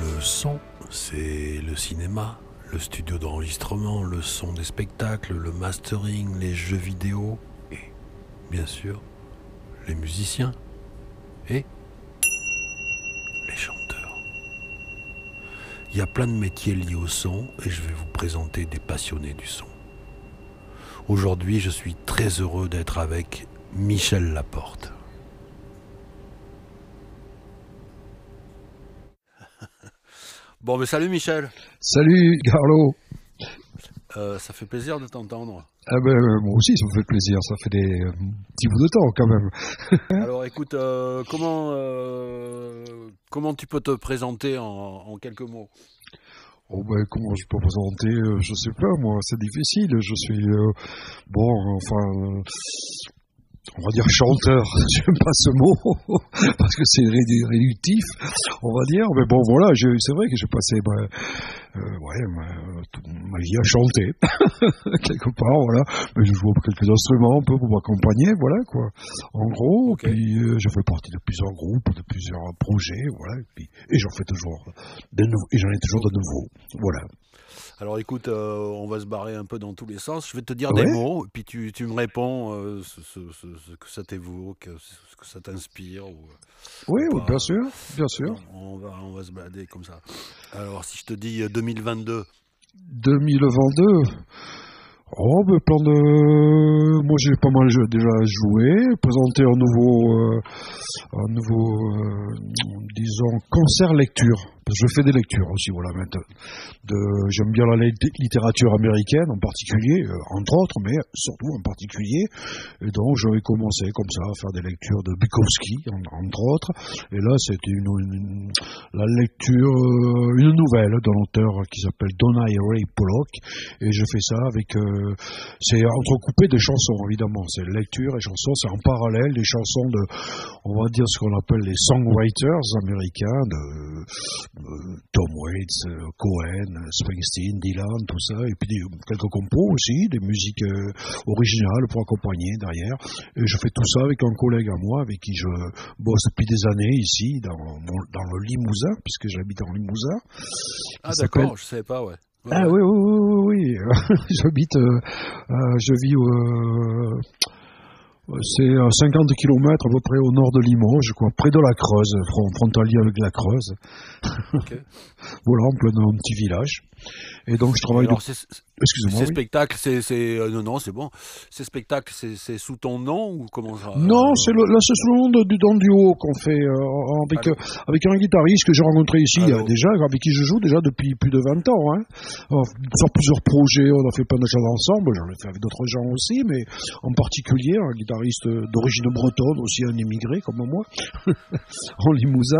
Le son, c'est le cinéma, le studio d'enregistrement, le son des spectacles, le mastering, les jeux vidéo et, bien sûr, les musiciens et les chanteurs. Il y a plein de métiers liés au son et je vais vous présenter des passionnés du son. Aujourd'hui, je suis très heureux d'être avec Michel Laporte. Bon, mais salut Michel. Salut Carlo. Euh, ça fait plaisir de t'entendre. Ah ben, euh, moi aussi, ça me fait plaisir. Ça fait des euh, petits bouts de temps quand même. Alors écoute, euh, comment, comment tu peux te présenter en, en quelques mots? Oh ben, comment je peux présenter Je sais pas, moi, c'est difficile. Je suis bon, enfin, on va dire chanteur. J'aime pas ce mot parce que c'est rédu- réductif, on va dire. Mais bon, voilà, c'est vrai que j'ai passé ben, ouais, ma, ma vie à chanter quelque part, voilà. Mais je joue quelques instruments un peu pour m'accompagner, voilà quoi. En gros, puis euh, je fais partie de plusieurs groupes, de plusieurs projets, voilà. Et, puis- et j'en fais toujours de et j'en ai toujours de nouveaux, voilà. Alors écoute, euh, on va se barrer un peu dans tous les sens. Je vais te dire Ouais. des mots, et puis tu, tu me réponds euh, ce, ce- ce- ce que ça t'évoque, ce que ça t'inspire. ou- Oui, Ou oui, bien sûr, bien sûr. On va, on va se balader comme ça. Alors si je te dis euh, 2022, 2022. Oh, ben, plein de. Moi, j'ai pas mal déjà joué, présenté un nouveau, euh, un nouveau, euh, disons, concert lecture. Je fais des lectures aussi, voilà. maintenant. De, j'aime bien la lit- littérature américaine en particulier, euh, entre autres, mais surtout en particulier. Et donc, j'avais commencé comme ça à faire des lectures de Bukowski, en- entre autres. Et là, c'était une, la lecture, euh, une nouvelle d'un auteur qui s'appelle Donna Ray Pollock. Et je fais ça avec, euh, c'est entrecoupé des chansons évidemment. C'est lecture et chansons, c'est en parallèle des chansons de, on va dire ce qu'on appelle les songwriters américains, de, Tom Waits, euh, Cohen, Springsteen, Dylan, tout ça, et puis des- quelques compos aussi, des musiques euh, originales pour accompagner derrière. Et je fais tout ça avec un collègue à moi, avec qui je bosse depuis des années ici, dans, dans le Limousin, puisque j'habite en Limousin. ah d'accord, je savais pas, ouais. Ouais, Ah oui, oui, oui, oui, oui. J'habite, euh, euh, je vis, euh, c'est à 50 km à peu près au nord de Limoges, quoi, près de la Creuse, fron- frontalier avec la Creuse. Ok. Voilà, en plein dans un petit village. Et donc je travaille. Alors de- Excusez-moi. ces oui. spectacles, c'est, c'est- euh, non non, c'est bon. Ces spectacles, c'est, c'est sous ton nom ou comment ça Non, euh, c'est le, là c'est sous le nom de- du dans le duo qu'on fait euh, avec un guitariste que j'ai rencontré ici déjà, avec qui je joue déjà depuis plus de 20 ans. Hein. On a fait plusieurs projets, on a fait plein de choses ensemble, j'en ai fait avec d'autres gens aussi, mais en particulier un guitariste d'origine bretonne, aussi un immigré comme moi, en Limousin.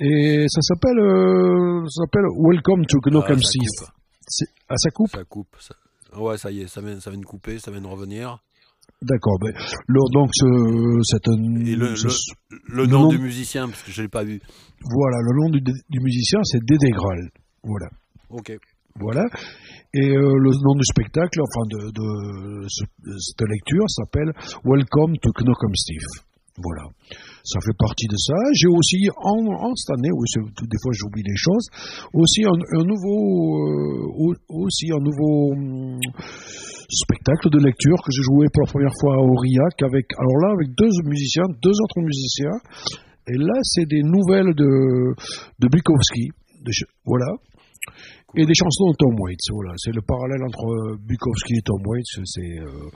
Et ça s'appelle euh, s'appelle Welcome to Ah, Knock ça MC. coupe. C'est- Ah, ça coupe Ça coupe. ça- Ouais, ça y est, ça vient, ça vient de couper, ça vient de revenir. D'accord. Ben, le- donc, ce- c'est un. Et le, ce- le, nom nom- du musicien, parce que je l'ai pas vu. Voilà, le nom du, du musicien, c'est Dédé Graal. Voilà. Ok. Voilà. Et euh, le nom du spectacle, enfin de, de, ce- de cette lecture, s'appelle Welcome to Knockem Steve. Voilà. Ça fait partie de ça. J'ai aussi, en, cette année, oui, des fois j'oublie les choses, aussi un, nouveau, euh, au- aussi un nouveau hum, spectacle de lecture que j'ai joué pour la première fois à Aurillac avec, alors là, avec deux musiciens, deux autres musiciens. Et là, c'est des nouvelles de, de Bukowski. Ch- Et des chansons de Tom Waits, voilà. C'est le parallèle entre Bukowski et Tom Waits. C'est, euh,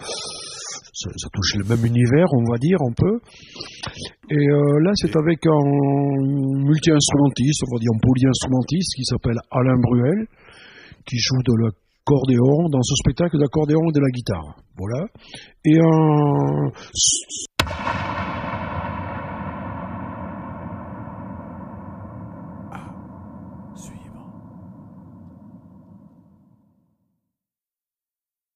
ça, ça touche le même univers, on va dire, un peu. Et euh, là, c'est avec un multi-instrumentiste, on va dire un poly-instrumentiste qui s'appelle Alain Bruel, qui joue de l'accordéon dans ce spectacle d'accordéon et de la guitare. Voilà. Et un